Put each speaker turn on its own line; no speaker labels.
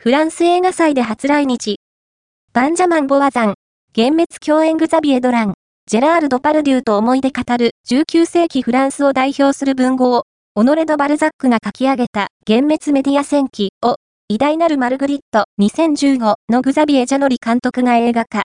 フランス映画祭で初来日。バンジャマン・ボワザン、幻滅共演グザビエ・ドラン、ジェラール・ド・パルデューと思い出語る。19世紀フランスを代表する文豪、オノレ・ド・バルザックが書き上げた。幻滅メディア戦記を、偉大なるマルグリット。2015のグザビエ・ジャノリ監督が映画化。